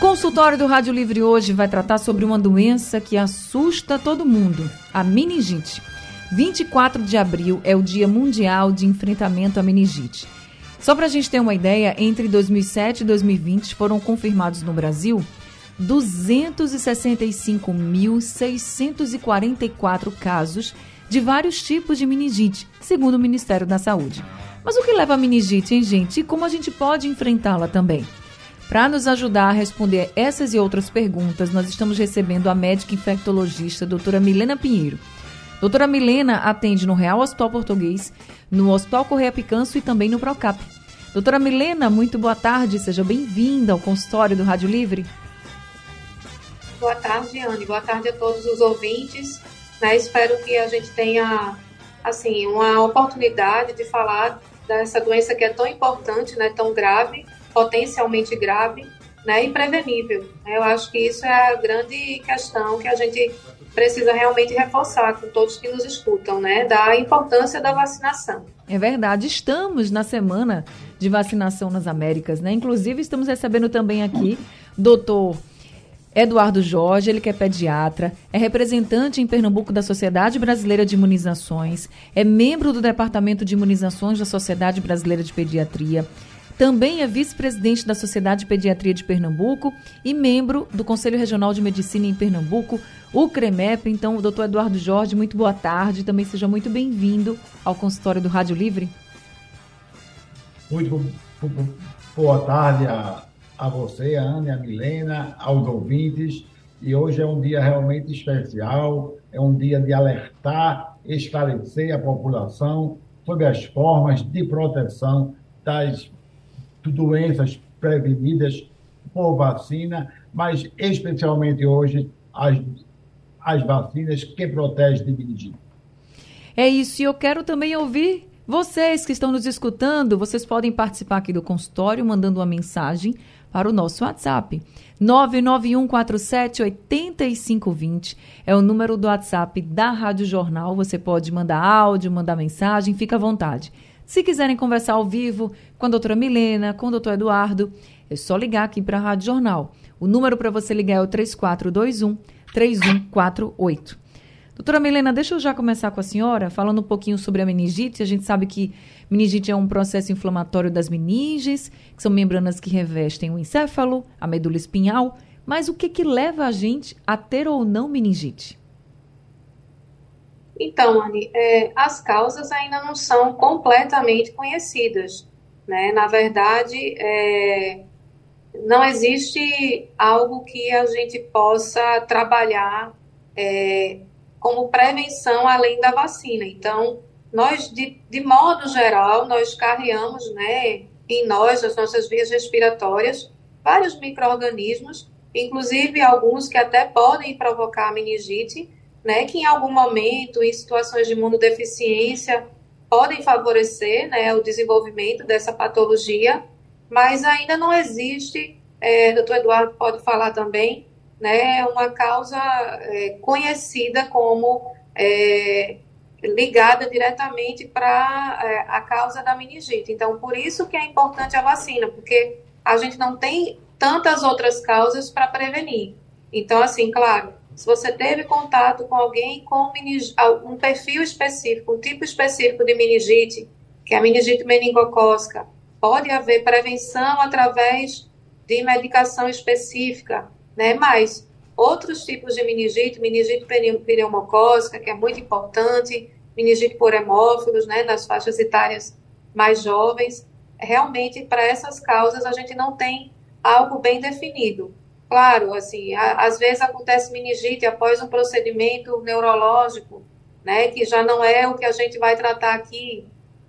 Consultório do Rádio Livre hoje vai tratar sobre uma doença que assusta todo mundo, a meningite. 24 de abril é o Dia Mundial de Enfrentamento à Meningite. Só para a gente ter uma ideia, entre 2007 e 2020 foram confirmados no Brasil 265.644 casos de vários tipos de meningite, segundo o Ministério da Saúde. Mas o que leva a meningite, hein, gente? E como a gente pode enfrentá-la também? Para nos ajudar a responder essas e outras perguntas, nós estamos recebendo a médica infectologista doutora Milena Pinheiro. Doutora Milena atende no Real Hospital Português, no Hospital Correia Picanço e também no Procap. Doutora Milena, muito boa tarde, seja bem-vinda ao consultório do Rádio Livre. Boa tarde, Anne. Boa tarde a todos os ouvintes. Né? Espero que a gente tenha assim uma oportunidade de falar dessa doença que é tão importante, né, tão grave potencialmente grave né, e prevenível. Eu acho que isso é a grande questão que a gente precisa realmente reforçar com todos que nos escutam, né, da importância da vacinação. É verdade, estamos na semana de vacinação nas Américas, né? Inclusive estamos recebendo também aqui doutor Eduardo Jorge, ele que é pediatra, é representante em Pernambuco da Sociedade Brasileira de Imunizações, é membro do Departamento de Imunizações da Sociedade Brasileira de Pediatria, também é vice-presidente da Sociedade de Pediatria de Pernambuco e membro do Conselho Regional de Medicina em Pernambuco, o CREMEP. Então, doutor Eduardo Jorge, muito boa tarde. Também seja muito bem-vindo ao consultório do Rádio Livre. Muito boa tarde a, a você, a Ana, a Milena, aos ouvintes. E hoje é um dia realmente especial, é um dia de alertar, esclarecer a população sobre as formas de proteção das doenças prevenidas por vacina, mas especialmente hoje as, as vacinas que protegem de meningite. É isso, e eu quero também ouvir vocês que estão nos escutando, vocês podem participar aqui do consultório mandando uma mensagem para o nosso WhatsApp. 991478520 é o número do WhatsApp da Rádio Jornal. Você pode mandar áudio, mandar mensagem, fica à vontade. Se quiserem conversar ao vivo com a doutora Milena, com o doutor Eduardo, é só ligar aqui para a Rádio Jornal. O número para você ligar é o 3421 3148. Doutora Milena, deixa eu já começar com a senhora, falando um pouquinho sobre a meningite. A gente sabe que meningite é um processo inflamatório das meninges, que são membranas que revestem o encéfalo, a medula espinhal. Mas o que, que leva a gente a ter ou não meningite? Então, Anne, é, as causas ainda não são completamente conhecidas. Né? Na verdade, é, não existe algo que a gente possa trabalhar é, como prevenção além da vacina. Então, nós, de, de modo geral, nós carregamos né, em nós, nas nossas vias respiratórias, vários micro-organismos, inclusive alguns que até podem provocar meningite, né, que em algum momento, em situações de imunodeficiência, podem favorecer né, o desenvolvimento dessa patologia, mas ainda não existe, é, doutor Eduardo pode falar também, né, uma causa é, conhecida como é, ligada diretamente para é, a causa da meningite. Então, por isso que é importante a vacina, porque a gente não tem tantas outras causas para prevenir. Então, assim, claro, se você teve contato com alguém com um perfil específico, um tipo específico de meningite, que é a meningite meningocócica, pode haver prevenção através de medicação específica, né? Mas outros tipos de meningite, meningite pneumocócica, que é muito importante, meningite por hemófilos, né, nas faixas etárias mais jovens, realmente para essas causas a gente não tem algo bem definido. Claro, assim, a, às vezes acontece meningite após um procedimento neurológico, né, que já não é o que a gente vai tratar aqui.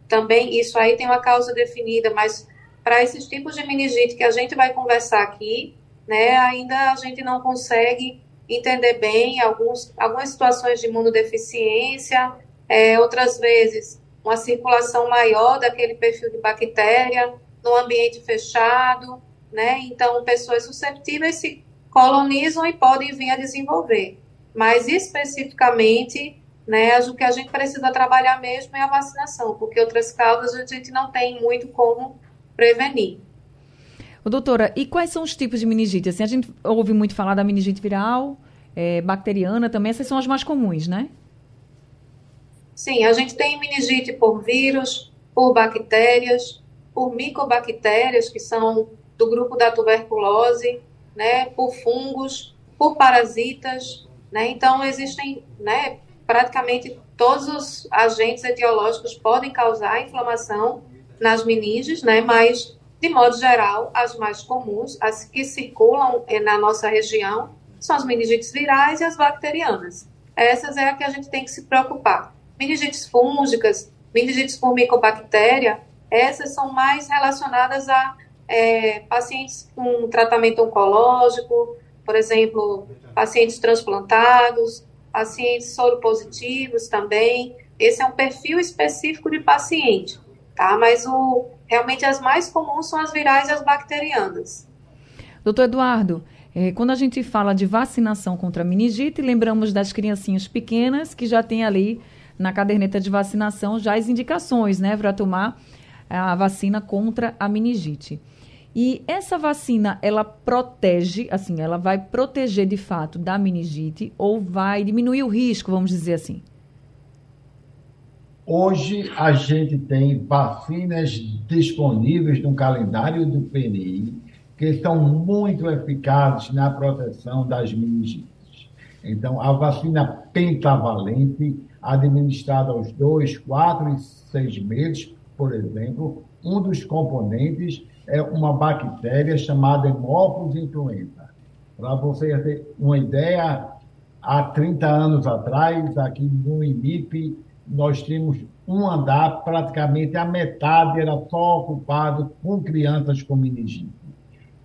Também isso aí tem uma causa definida, mas para esses tipos de meningite que a gente vai conversar aqui, né, ainda a gente não consegue entender bem alguns, algumas situações de imunodeficiência, é, outras vezes uma circulação maior daquele perfil de bactéria no ambiente fechado, né? Então, pessoas susceptíveis se colonizam e podem vir a desenvolver. Mas especificamente, né, o que a gente precisa trabalhar mesmo é a vacinação, porque outras causas a gente não tem muito como prevenir. Doutora, e quais são os tipos de meningite? Assim, a gente ouve muito falar da meningite viral, é, bacteriana também, essas são as mais comuns, né? Sim, a gente tem meningite por vírus, por bactérias, por micobactérias, que são do grupo da tuberculose, né, por fungos, por parasitas, né? Então existem, né, praticamente todos os agentes etiológicos podem causar inflamação nas meninges, né? Mas de modo geral, as mais comuns, as que circulam eh, na nossa região, são as meningites virais e as bacterianas. Essas é a que a gente tem que se preocupar. Meningites fúngicas, meningites por micobactéria, essas são mais relacionadas a é, pacientes com tratamento oncológico, por exemplo, pacientes transplantados, pacientes soropositivos também. Esse é um perfil específico de paciente, tá? Mas o, realmente as mais comuns são as virais e as bacterianas. Doutor Eduardo, é, quando a gente fala de vacinação contra a meningite, lembramos das criancinhas pequenas que já tem ali na caderneta de vacinação já as indicações, né, para tomar a vacina contra a meningite. E essa vacina, ela protege, assim, ela vai proteger de fato da meningite ou vai diminuir o risco, vamos dizer assim? Hoje a gente tem vacinas disponíveis no calendário do PNI que são muito eficazes na proteção das meningites. Então, a vacina pentavalente, administrada aos dois, quatro e seis meses, por exemplo, um dos componentes é uma bactéria chamada Haemophilus influenza. Para você ter uma ideia, há 30 anos atrás, aqui no INIP, nós tínhamos um andar, praticamente a metade era só ocupado com crianças com meningite.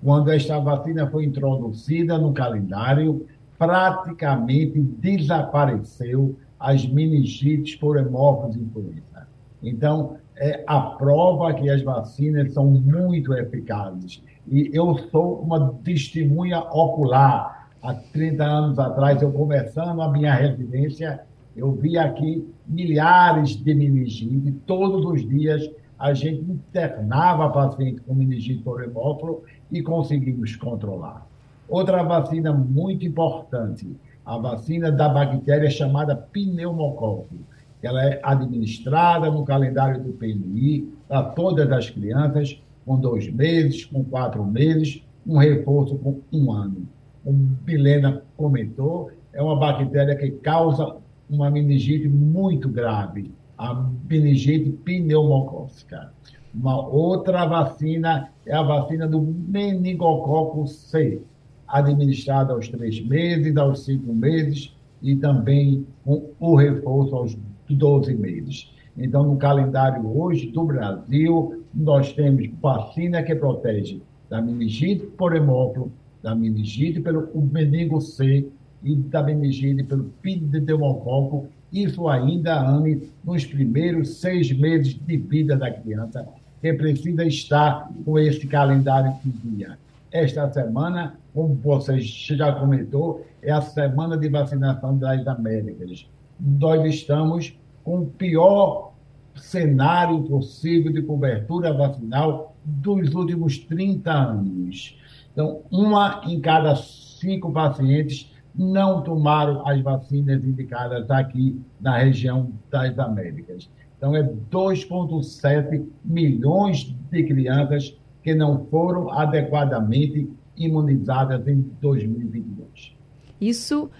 Quando esta vacina foi introduzida no calendário, praticamente desapareceu as meningites por hemófilos influenza. Então, é a prova que as vacinas são muito eficazes. E eu sou uma testemunha ocular. Há 30 anos atrás, eu começando a minha residência, eu vi aqui milhares de meningite. Todos os dias a gente internava paciente com meningite por hemófilo e conseguimos controlar. Outra vacina muito importante, a vacina da bactéria chamada pneumococo. Ela é administrada no calendário do PNI para todas as crianças com dois meses, com quatro meses, um reforço com um ano. Como Milena comentou, é uma bactéria que causa uma meningite muito grave, a meningite pneumocócica. Uma outra vacina é a vacina do meningococo C, administrada aos três meses, aos cinco meses e também com o reforço aos 12 meses. Então, no calendário hoje do Brasil, nós temos vacina que protege da meningite por hemófilo, da meningite pelo meningo C e da meningite pelo pneumococo, isso ainda, Anne, nos primeiros seis meses de vida da criança, que precisa estar com esse calendário em dia. Esta semana, como você já comentou, é a semana de vacinação das Américas. Nós estamos com o pior cenário possível de cobertura vacinal dos últimos 30 anos. Então, uma em cada cinco pacientes não tomaram as vacinas indicadas aqui na região das Américas. Então, é 2,7 milhões de crianças que não foram adequadamente imunizadas em 2022. Isso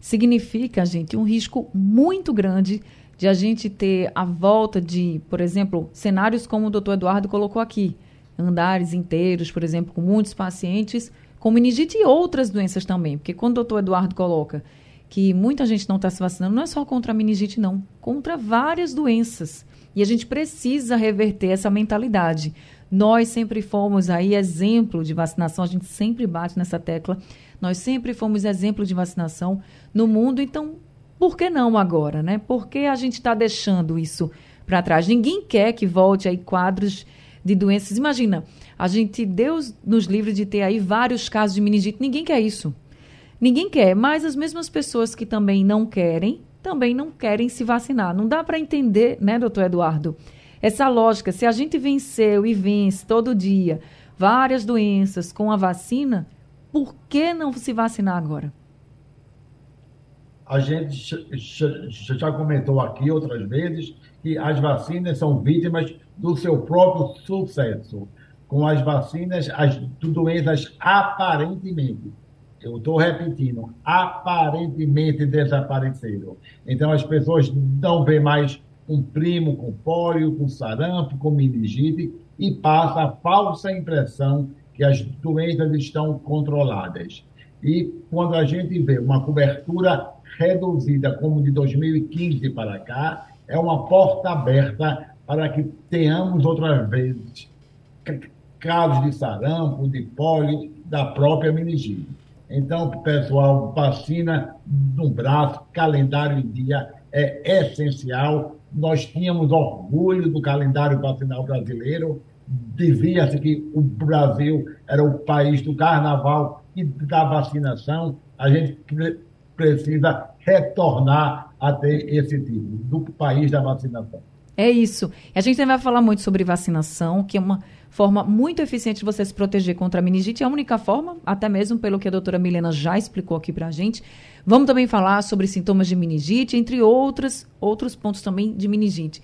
significa, gente, um risco muito grande de a gente ter a volta de, por exemplo, cenários como o doutor Eduardo colocou aqui, andares inteiros, por exemplo, com muitos pacientes com meningite e outras doenças também. Porque quando o doutor Eduardo coloca que muita gente não está se vacinando, não é só contra a meningite, não. Contra várias doenças. E a gente precisa reverter essa mentalidade. Nós sempre fomos aí exemplo de vacinação, a gente sempre bate nessa tecla Nós sempre fomos exemplo de vacinação no mundo, então por que não agora, né? Por que a gente está deixando isso para trás? Ninguém quer que volte aí quadros de doenças. Imagina, a gente, Deus nos livre de ter aí vários casos de meningite. Ninguém quer isso. Ninguém quer, mas as mesmas pessoas que também não querem, também não querem se vacinar. Não dá para entender, né, doutor Eduardo? Essa lógica, se a gente venceu e vence todo dia várias doenças com a vacina, por que não se vacinar agora? A gente já comentou aqui outras vezes que as vacinas são vítimas do seu próprio sucesso com as vacinas, as doenças aparentemente, eu estou repetindo, aparentemente desapareceram. Então as pessoas não vêem mais um primo com pólio, com sarampo, com meningite e passa a falsa impressão que as doenças estão controladas. E quando a gente vê uma cobertura reduzida como de 2015 para cá, é uma porta aberta para que tenhamos outras vezes casos de sarampo, de pólio, da própria meningite. Então, pessoal, vacina no braço, calendário em dia é essencial. Nós tínhamos orgulho do calendário vacinal brasileiro. Dizia-se que o Brasil era o país do carnaval e da vacinação. A gente precisa retornar a ter esse tipo, do país da vacinação. É isso. A gente também vai falar muito sobre vacinação, que é uma forma muito eficiente de você se proteger contra a meningite. É a única forma, até mesmo pelo que a doutora Milena já explicou aqui para a gente. Vamos também falar sobre sintomas de meningite, entre outros, outros pontos também de meningite.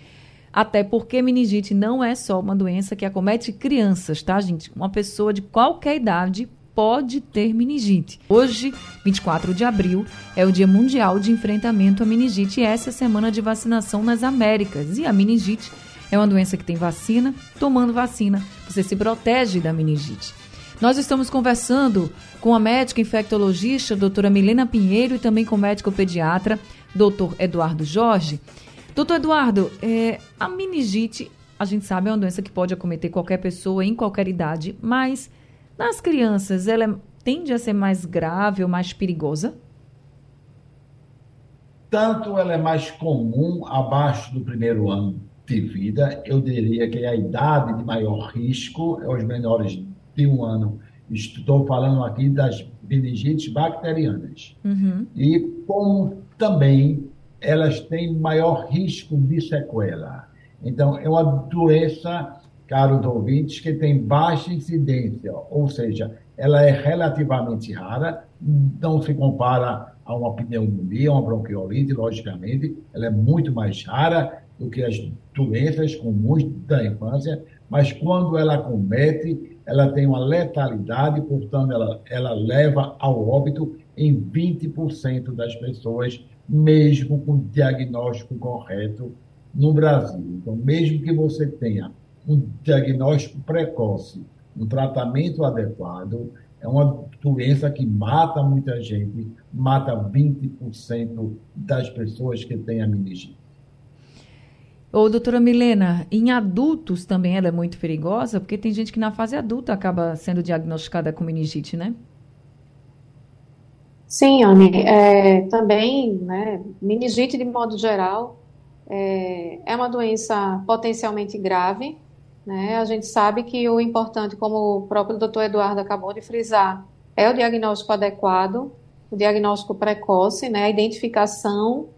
Até porque meningite não é só uma doença que acomete crianças, tá, gente? Uma pessoa de qualquer idade pode ter meningite. Hoje, 24 de abril, é o Dia Mundial de Enfrentamento à Meningite e essa é a semana de vacinação nas Américas. E a meningite é uma doença que tem vacina. Tomando vacina, você se protege da meningite. Nós estamos conversando com a médica infectologista, doutora Milena Pinheiro, e também com o médico pediatra, doutor Eduardo Jorge. Doutor Eduardo, é, a meningite, a gente sabe, é uma doença que pode acometer qualquer pessoa em qualquer idade, mas nas crianças, ela é, tende a ser mais grave ou mais perigosa? Tanto ela é mais comum abaixo do primeiro ano de vida, eu diria que a idade de maior risco é os menores de um ano. Estou falando aqui das meningites bacterianas. Uhum. E como também elas têm maior risco de sequela. Então, é uma doença caros ouvintes, que tem baixa incidência, ou seja, ela é relativamente rara, não se compara a uma pneumonia, uma bronquiolite, logicamente, ela é muito mais rara do que as doenças comuns da infância, mas quando ela comete, ela tem uma letalidade, portanto, ela, ela leva ao óbito em 20% das pessoas, mesmo com diagnóstico correto no Brasil. Então, mesmo que você tenha um diagnóstico precoce, um tratamento adequado, é uma doença que mata muita gente, mata 20% das pessoas que têm a meningite. Ô, doutora Milena, em adultos também ela é muito perigosa, porque tem gente que na fase adulta acaba sendo diagnosticada com meningite, né? Sim, Anne, é, também, né, meningite de modo geral é, é uma doença potencialmente grave, né? A gente sabe que o importante, como o próprio doutor Eduardo acabou de frisar, é o diagnóstico adequado, o diagnóstico precoce, né? a identificação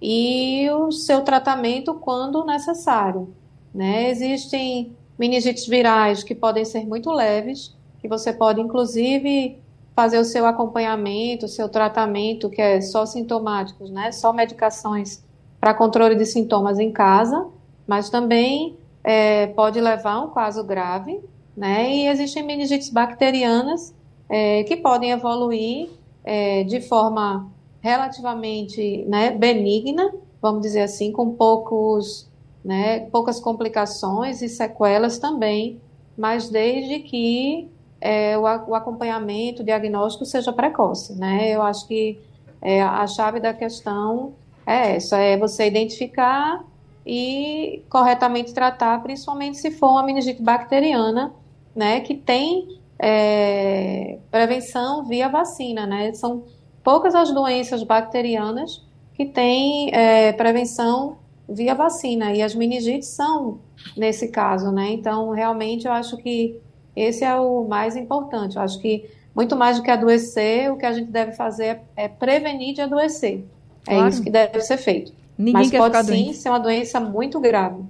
e o seu tratamento quando necessário. Né? Existem meningites virais que podem ser muito leves, que você pode, inclusive, fazer o seu acompanhamento, o seu tratamento, que é só sintomáticos, né? só medicações para controle de sintomas em casa, mas também é, pode levar a um caso grave, né? E existem meningites bacterianas é, que podem evoluir é, de forma relativamente né, benigna, vamos dizer assim, com poucos, né, poucas complicações e sequelas também, mas desde que é, o, o, acompanhamento, o diagnóstico seja precoce, né? Eu acho que é, a chave da questão é essa, é você identificar e corretamente tratar, principalmente se for uma meningite bacteriana, né, que tem é, prevenção via vacina, né? São poucas as doenças bacterianas que têm é, prevenção via vacina, e as meningites são nesse caso, né? Então, realmente, eu acho que esse é o mais importante. Eu acho que muito mais do que adoecer, o que a gente deve fazer é, é prevenir de adoecer. É claro. É isso que deve ser feito. Ninguém Mas quer pode ficar sim doente. ser uma doença muito grave.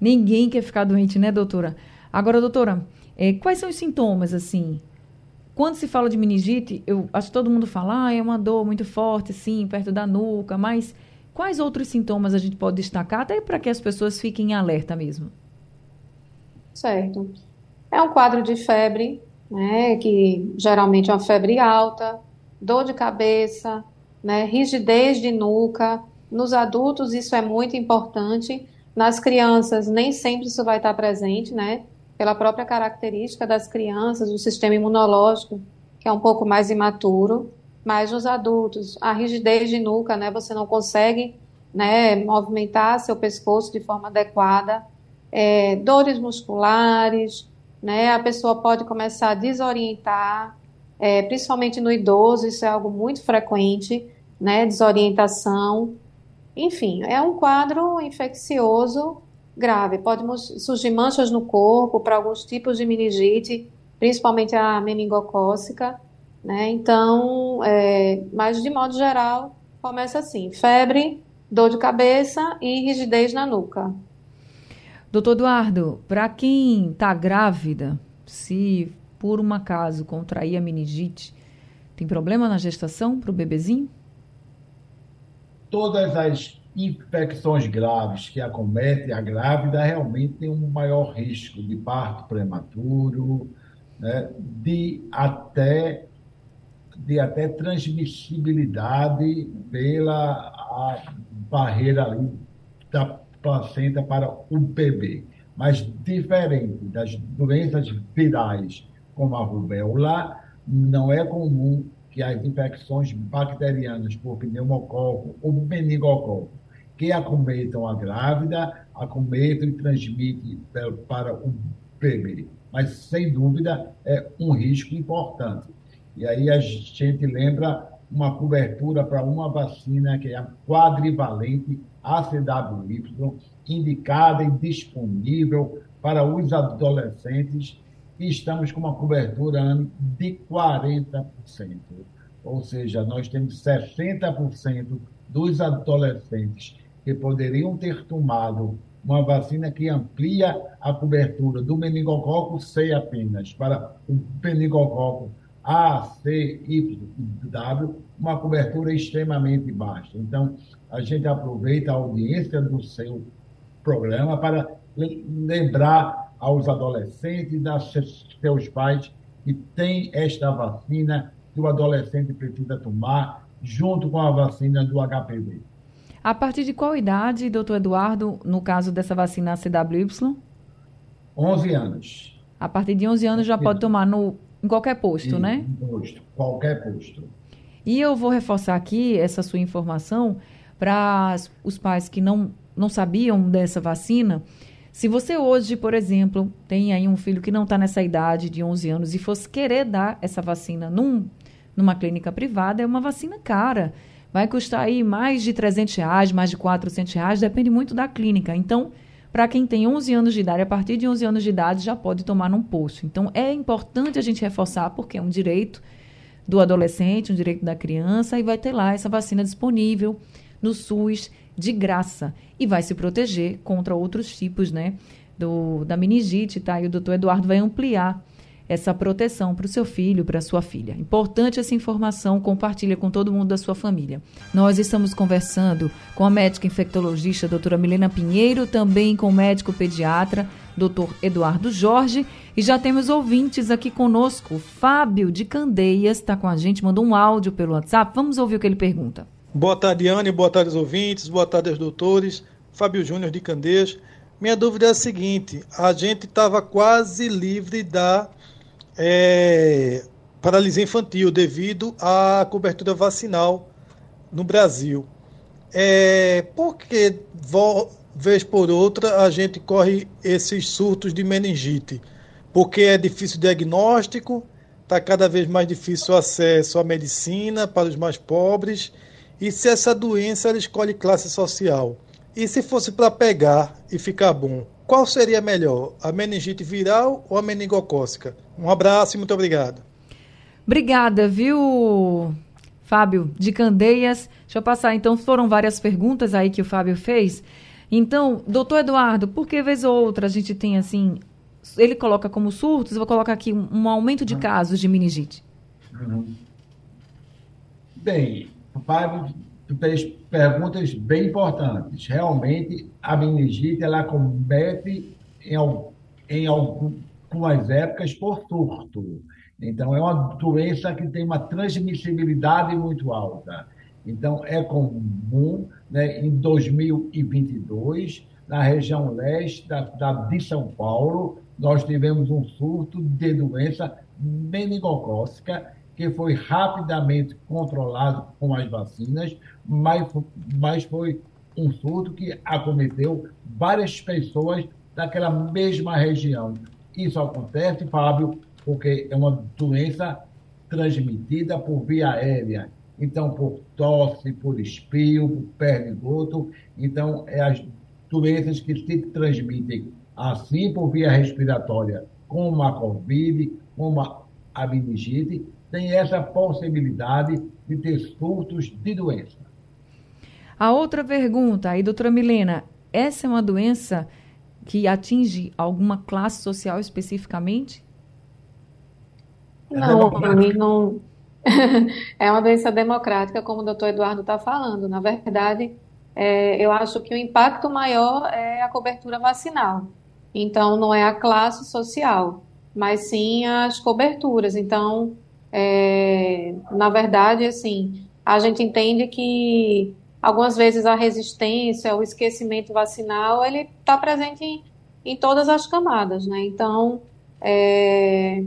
Ninguém quer ficar doente, né, doutora? Agora, doutora, é, quais são os sintomas, assim? Quando se fala de meningite, eu acho que todo mundo fala, ah, é uma dor muito forte, sim, perto da nuca, mas quais outros sintomas a gente pode destacar, até para que as pessoas fiquem em alerta mesmo? Certo. É um quadro de febre, né, que geralmente é uma febre alta, dor de cabeça, né, rigidez de nuca. Nos adultos isso é muito importante. Nas crianças nem sempre isso vai estar presente, né? Pela própria característica das crianças, o sistema imunológico, que é um pouco mais imaturo. Mas nos adultos, a rigidez de nuca, né? Você não consegue né, movimentar seu pescoço de forma adequada. É, dores musculares, né? A pessoa pode começar a desorientar, é, principalmente no idoso, isso é algo muito frequente, né? Desorientação. Enfim, é um quadro infeccioso grave. Pode surgir manchas no corpo para alguns tipos de meningite, principalmente a meningocócica, né? Então, é, mas de modo geral, começa assim: febre, dor de cabeça e rigidez na nuca. Doutor Eduardo, para quem está grávida, se por um acaso contrair a meningite, tem problema na gestação para o bebezinho? Todas as infecções graves que acometem a grávida realmente têm um maior risco de parto prematuro, né, de até de até transmissibilidade pela barreira ali da placenta para o bebê. Mas diferente das doenças virais, como a rubéola, não é comum que as infecções bacterianas por pneumococo ou meningococo que acometam a grávida, acometam e transmitem para o bebê. Mas, sem dúvida, é um risco importante. E aí a gente lembra uma cobertura para uma vacina que é a quadrivalente ACWY, indicada e disponível para os adolescentes, e estamos com uma cobertura de 40%. Ou seja, nós temos 60% dos adolescentes que poderiam ter tomado uma vacina que amplia a cobertura do meningococo C apenas para o meningococo A, C, Y e W, uma cobertura extremamente baixa. Então, a gente aproveita a audiência do seu programa para lembrar aos adolescentes aos seus pais que tem esta vacina que o adolescente precisa tomar junto com a vacina do HPV. A partir de qual idade, doutor Eduardo, no caso dessa vacina CWY? 11 anos. A partir de 11 anos já pode tomar no, em qualquer posto, né? Em posto, qualquer posto. E eu vou reforçar aqui essa sua informação para os pais que não, não sabiam dessa vacina. Se você hoje, por exemplo, tem aí um filho que não está nessa idade de 11 anos e fosse querer dar essa vacina num, numa clínica privada, é uma vacina cara. Vai custar aí mais de 300 reais, mais de 400 reais, depende muito da clínica. Então, para quem tem 11 anos de idade, a partir de 11 anos de idade já pode tomar num posto. Então, é importante a gente reforçar, porque é um direito do adolescente, um direito da criança, e vai ter lá essa vacina disponível no SUS de graça e vai se proteger contra outros tipos, né, do, da meningite, tá? E o doutor Eduardo vai ampliar essa proteção para o seu filho, para a sua filha. Importante essa informação, compartilha com todo mundo da sua família. Nós estamos conversando com a médica infectologista doutora Milena Pinheiro, também com o médico pediatra doutor Eduardo Jorge, e já temos ouvintes aqui conosco. Fábio de Candeias está com a gente, mandou um áudio pelo WhatsApp. Vamos ouvir o que ele pergunta. Boa tarde, Anne. Boa tarde aos ouvintes. Boa tarde aos doutores. Fábio Júnior de Candeias. Minha dúvida é a seguinte: a gente estava quase livre da é, paralisia infantil devido à cobertura vacinal no Brasil. É, por que, vez por outra, a gente corre esses surtos de meningite? Porque é difícil diagnóstico, está cada vez mais difícil o acesso à medicina para os mais pobres e se essa doença ela escolhe classe social. E se fosse para pegar e ficar bom, qual seria melhor, a meningite viral ou a meningocócica? Um abraço e muito obrigado. Obrigada, viu, Fábio, de Candeias. Deixa eu passar, então, foram várias perguntas aí que o Fábio fez. Então, doutor Eduardo, por que vez ou outra a gente tem, assim, ele coloca como surtos, eu vou colocar aqui um, um aumento de casos de meningite? Bem, Fábio, fez perguntas bem importantes. Realmente, a meningite, ela comete em, em algumas épocas por surto. Então, é uma doença que tem uma transmissibilidade muito alta. Então, é comum, né, em 2022, na região leste da, da, de São Paulo, nós tivemos um surto de doença meningocócica que foi rapidamente controlado com as vacinas, mas, mas foi um surto que acometeu várias pessoas daquela mesma região. Isso acontece, Fábio, porque é uma doença transmitida por via aérea. Então, por tosse, por espio, por perdigoto. Então, é as doenças que se transmitem assim por via respiratória, como a Covid, como a meningite, tem essa possibilidade de ter surtos de doença. A outra pergunta aí, doutora Milena, essa é uma doença que atinge alguma classe social especificamente? Não, para mim não. é uma doença democrática, como o doutor Eduardo está falando. Na verdade, é, eu acho que o impacto maior é a cobertura vacinal. Então, não é a classe social, mas sim as coberturas. Então, é, na verdade, assim, a gente entende que algumas vezes a resistência, o esquecimento vacinal, ele está presente em, em, todas as camadas, né? Então, é,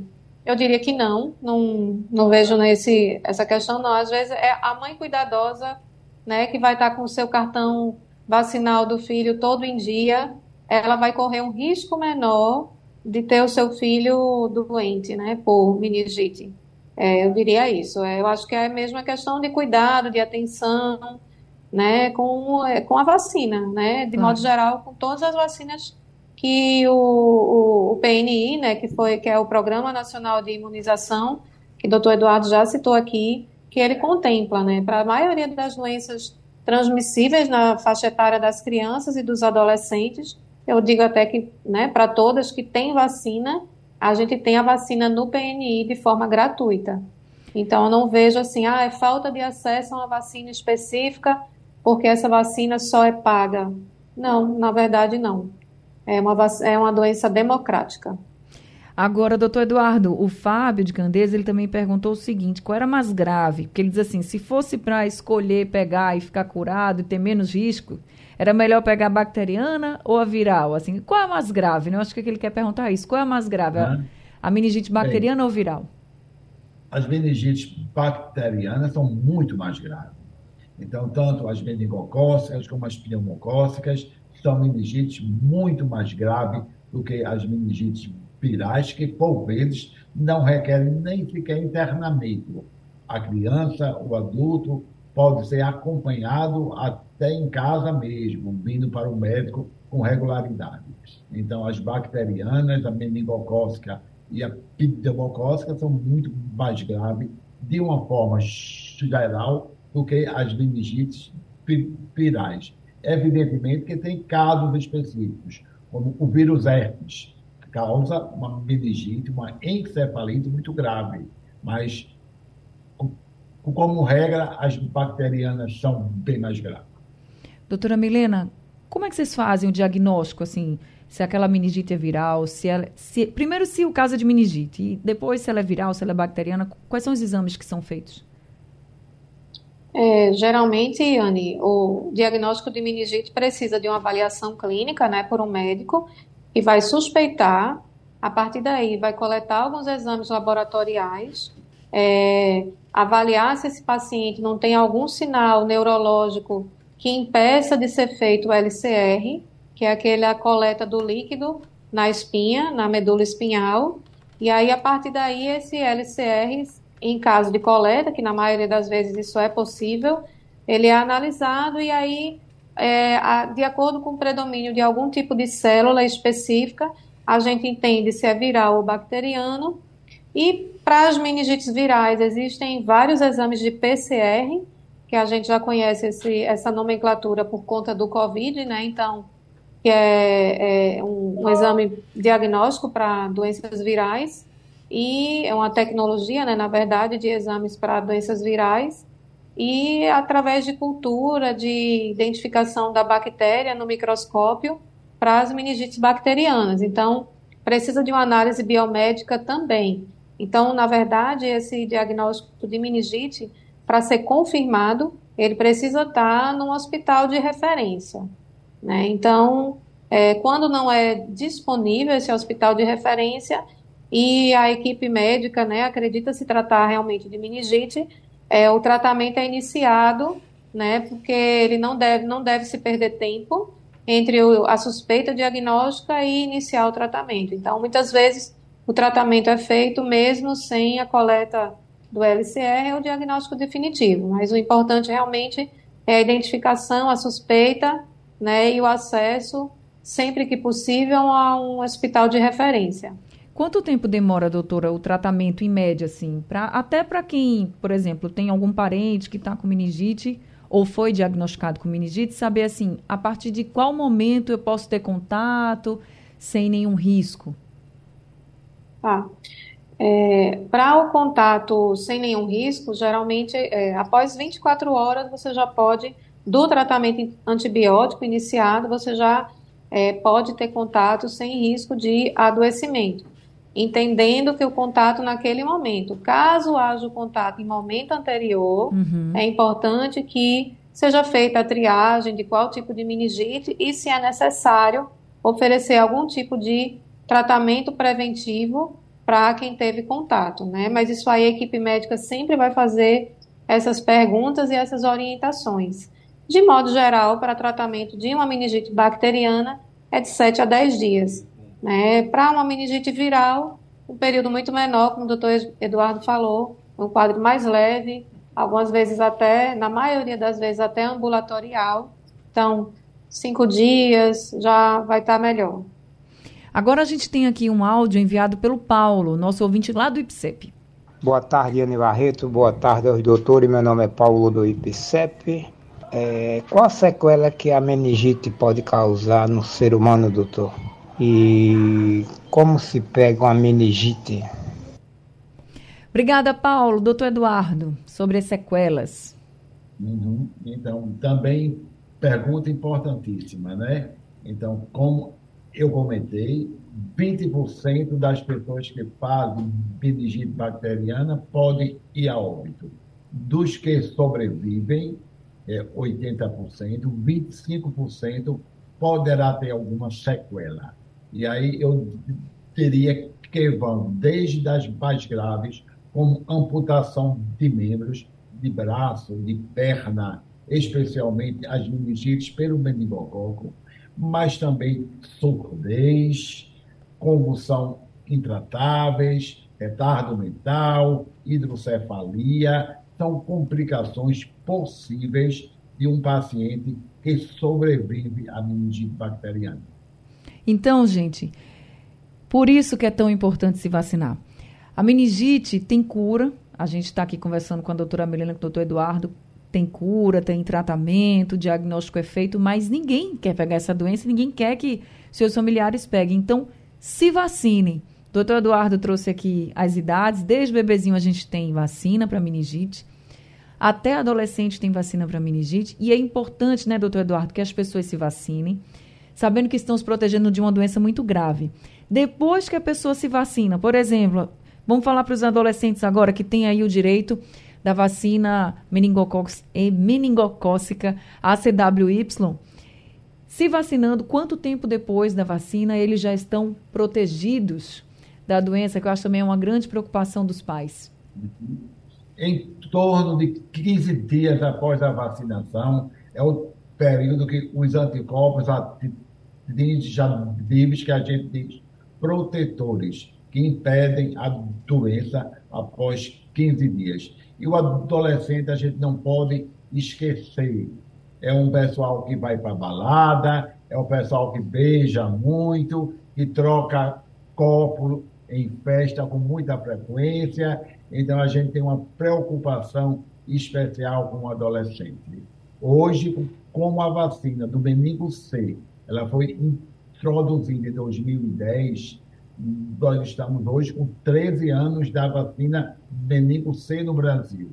eu diria que não, não, não vejo nesse, essa questão, não. Às vezes é a mãe cuidadosa, né, que vai estar tá com o seu cartão vacinal do filho todo em dia, ela vai correr um risco menor de ter o seu filho doente, né, por meningite. É, eu diria isso. É, eu acho que é a mesma questão de cuidado, de atenção, né, com, é, com a vacina, né, de modo geral, com todas as vacinas que o, o, o, PNI, né, que foi que é o Programa Nacional de Imunização, que o doutor Eduardo já citou aqui, que ele contempla, né, para a maioria das doenças transmissíveis na faixa etária das crianças e dos adolescentes, eu digo até que, né, para todas que têm vacina, a gente tem a vacina no PNI de forma gratuita. Então, eu não vejo assim, ah, é falta de acesso a uma vacina específica porque essa vacina só é paga. Não, na verdade, não. É uma, é uma doença democrática. Agora, doutor Eduardo, o Fábio de Candeias, ele também perguntou o seguinte, qual era mais grave? Porque ele diz assim, se fosse para escolher pegar e ficar curado e ter menos risco, era melhor pegar a bacteriana ou a viral? Assim, qual é a mais grave? Né? Eu acho que ele quer perguntar isso. Qual é a mais grave? A, a meningite bacteriana ou viral? As meningites bacterianas são muito mais graves. Então, tanto as meningocócicas como as pneumocócicas são meningites muito mais graves do que as meningites virais, que por vezes não requerem nem sequer internamento. A criança, o adulto, pode ser acompanhado até em casa mesmo, vindo para o médico com regularidade. Então, as bacterianas, a meningocócica e a pneumocócica são muito mais graves, de uma forma geral, do que as meningites virais. Evidentemente que tem casos específicos, como o vírus herpes, causa uma meningite, uma encefalite muito grave, mas como regra, as bacterianas são bem mais graves. Doutora Milena, como é que vocês fazem o diagnóstico, assim, se aquela meningite é viral, se ela, se, primeiro se o caso é de meningite, e depois se ela é viral, se ela é bacteriana, quais são os exames que são feitos? É, geralmente, Anne, o diagnóstico de meningite precisa de uma avaliação clínica, né, por um médico, que vai suspeitar, a partir daí vai coletar alguns exames laboratoriais, é, avaliar se esse paciente não tem algum sinal neurológico que impeça de ser feito o LCR, que é aquela coleta do líquido na espinha, na medula espinhal, E aí, a partir daí, esse LCR, em caso de coleta, que na maioria das vezes isso é possível, ele é analisado e aí, é, a, de acordo com o predomínio de algum tipo de célula específica, a gente entende se é viral ou bacteriano. E para as meningites virais, existem vários exames de PCR, que a gente já conhece esse, essa nomenclatura por conta do Covid, né? Então, que é, é um, um, exame diagnóstico para doenças virais e é uma tecnologia, né, na verdade, de exames para doenças virais e através de cultura, de identificação da bactéria no microscópio para as meningites bacterianas. Então, precisa de uma análise biomédica também. Então, na verdade, esse diagnóstico de meningite, para ser confirmado, ele precisa estar num hospital de referência. Né? Então, é, quando não é disponível esse hospital de referência e a equipe médica né, acredita se tratar realmente de meningite, é, o tratamento é iniciado, né, porque ele não deve, não deve se perder tempo entre o, a suspeita diagnóstica e iniciar o tratamento. Então, muitas vezes, o tratamento é feito mesmo sem a coleta do LCR ou diagnóstico definitivo, mas o importante realmente é a identificação, a suspeita né, e o acesso, sempre que possível, a um hospital de referência. Quanto tempo demora, doutora, o tratamento em média, assim? Pra, até para quem, por exemplo, tem algum parente que está com meningite ou foi diagnosticado com meningite, saber, assim, a partir de qual momento eu posso ter contato sem nenhum risco? Tá. É, para o contato sem nenhum risco, geralmente, é, após 24 horas, você já pode do tratamento antibiótico iniciado, você já é, pode ter contato sem risco de adoecimento, entendendo que o contato naquele momento, caso haja o contato em momento anterior, uhum. é importante que seja feita a triagem de qual tipo de meningite e, se é necessário, oferecer algum tipo de tratamento preventivo para quem teve contato, né? Mas isso aí a equipe médica sempre vai fazer essas perguntas e essas orientações. De modo geral, para tratamento de uma meningite bacteriana, é de 7 a 10 dias. Né? Para uma meningite viral, um período muito menor, como o doutor Eduardo falou, um quadro mais leve, algumas vezes até, na maioria das vezes, até ambulatorial. Então, cinco dias já vai estar melhor. Agora a gente tem aqui um áudio enviado pelo Paulo, nosso ouvinte lá do IPSEP. Boa tarde, Anne Barreto. Boa tarde aos doutores. Meu nome é Paulo do IPSEP. É, qual a sequela que a meningite pode causar no ser humano, doutor? E como se pega uma meningite? Obrigada, Paulo. Doutor Eduardo, sobre as sequelas. Uhum. Então, também pergunta importantíssima, né? Então, como eu comentei, 20% das pessoas que fazem meningite bacteriana podem ir a óbito. Dos que sobrevivem, é, 80%, 25% poderá ter alguma sequela. E aí eu teria que vão desde as mais graves, como amputação de membros, de braço, de perna, especialmente as meningites pelo meningococo, mas também surdez, convulsão intratáveis, retardo mental, hidrocefalia, são complicações possíveis de um paciente que sobrevive à meningite bacteriana. Então, gente, por isso que é tão importante se vacinar. A meningite tem cura. A gente está aqui conversando com a doutora Melina, com o doutor Eduardo. Tem cura, tem tratamento, o diagnóstico é feito, mas ninguém quer pegar essa doença, ninguém quer que seus familiares peguem. Então, se vacinem. Doutor Eduardo trouxe aqui as idades. Desde bebezinho a gente tem vacina para meningite. Até adolescente tem vacina para meningite. E é importante, né, doutor Eduardo, que as pessoas se vacinem, sabendo que estão se protegendo de uma doença muito grave. Depois que a pessoa se vacina, por exemplo, vamos falar para os adolescentes agora que têm aí o direito da vacina meningocócica ACWY. Se vacinando, quanto tempo depois da vacina eles já estão protegidos da doença, que eu acho também é uma grande preocupação dos pais. Em torno de 15 dias após a vacinação, é o período que os anticorpos atingem já vivos, que a gente diz protetores, que impedem a doença após 15 dias. E o adolescente a gente não pode esquecer. É um pessoal que vai para balada, é um pessoal que beija muito, que troca copo em festa com muita frequência. Então a gente tem uma preocupação especial com o adolescente. Hoje, como a vacina do meningo C, ela foi introduzida em 2010, nós estamos hoje com 13 anos da vacina meningo C no Brasil.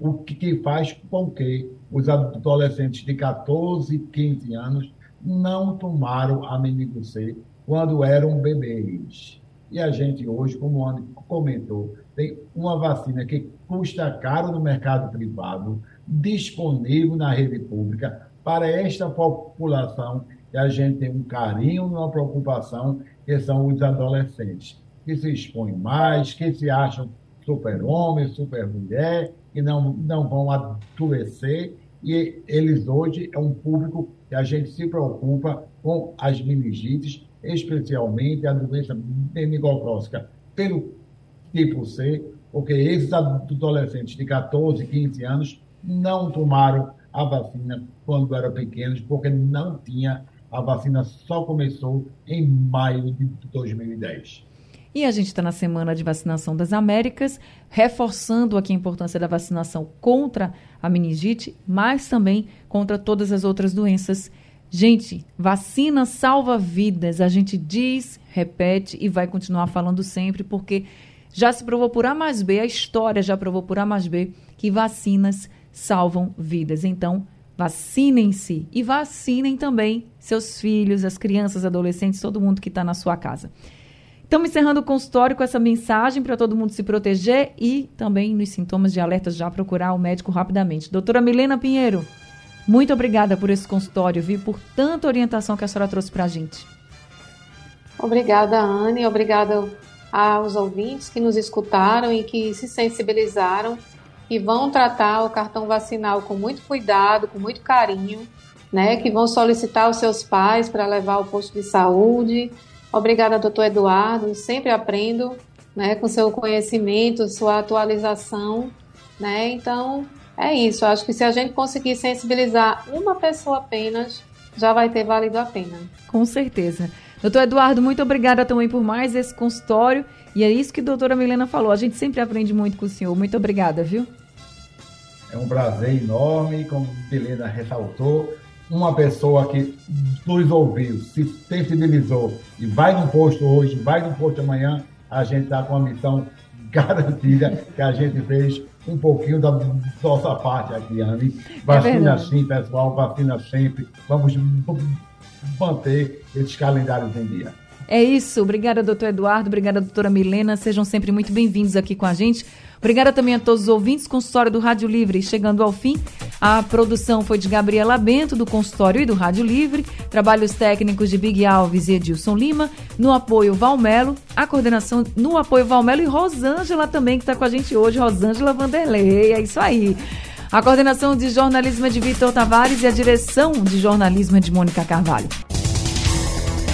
O que faz com que os adolescentes de 14, 15 anos não tomaram a meningo C quando eram bebês. E a gente hoje, como o Andy comentou, tem uma vacina que custa caro no mercado privado, disponível na rede pública para esta população e a gente tem um carinho uma preocupação que são os adolescentes, que se expõem mais, que se acham super-homem, super-mulher, que não, não vão adoecer, e eles hoje é um público que a gente se preocupa com as meningites, especialmente a doença meningocócica pelo tipo C, porque esses adolescentes de 14, 15 anos não tomaram a vacina quando eram pequenos, porque não tinha a vacina só começou em maio de 2010. E a gente está na semana de vacinação das Américas, reforçando aqui a importância da vacinação contra a meningite, mas também contra todas as outras doenças. Gente, vacina salva vidas. A gente diz, repete e vai continuar falando sempre, porque já se provou por A mais B, a história já provou por A mais B, que vacinas salvam vidas. Então, Vacinem-se e vacinem também seus filhos, as crianças, adolescentes, todo mundo que está na sua casa. Estamos encerrando o consultório com essa mensagem para todo mundo se proteger e também nos sintomas de alerta já procurar o médico rapidamente. Doutora Milena Pinheiro, muito obrigada por esse consultório, viu? Por tanta orientação que a senhora trouxe para a gente. Obrigada, Anne. Obrigada aos ouvintes que nos escutaram e que se sensibilizaram que vão tratar o cartão vacinal com muito cuidado, com muito carinho, né? Que vão solicitar os seus pais para levar ao posto de saúde. Obrigada, doutor Eduardo. Sempre aprendo, né? Com seu conhecimento, sua atualização, né? Então, é isso. Acho que se a gente conseguir sensibilizar uma pessoa apenas, já vai ter valido a pena. Com certeza. Doutor Eduardo, muito obrigada também por mais esse consultório. E é isso que a doutora Milena falou. A gente sempre aprende muito com o senhor. Muito obrigada, viu? É um prazer enorme, como Helena ressaltou, uma pessoa que nos ouviu, se sensibilizou e vai no posto hoje, vai no posto amanhã, a gente está com a missão garantida que a gente fez um pouquinho da nossa parte aqui, Anne. É vacina é sim, pessoal, vacina sempre. Vamos manter esses calendários em dia. É isso. Obrigada, doutor Eduardo. Obrigada, doutora Milena. Sejam sempre muito bem-vindos aqui com a gente. Obrigada também a todos os ouvintes. Consultório do Rádio Livre chegando ao fim. A produção foi de Gabriela Bento, do Consultório e do Rádio Livre. Trabalhos técnicos de Big Alves e Edilson Lima. No apoio Valmelo. A coordenação no apoio Valmelo e Rosângela também, que está com a gente hoje. Rosângela Vanderlei. É isso aí. A coordenação de jornalismo é de Vitor Tavares e a direção de jornalismo é de Mônica Carvalho.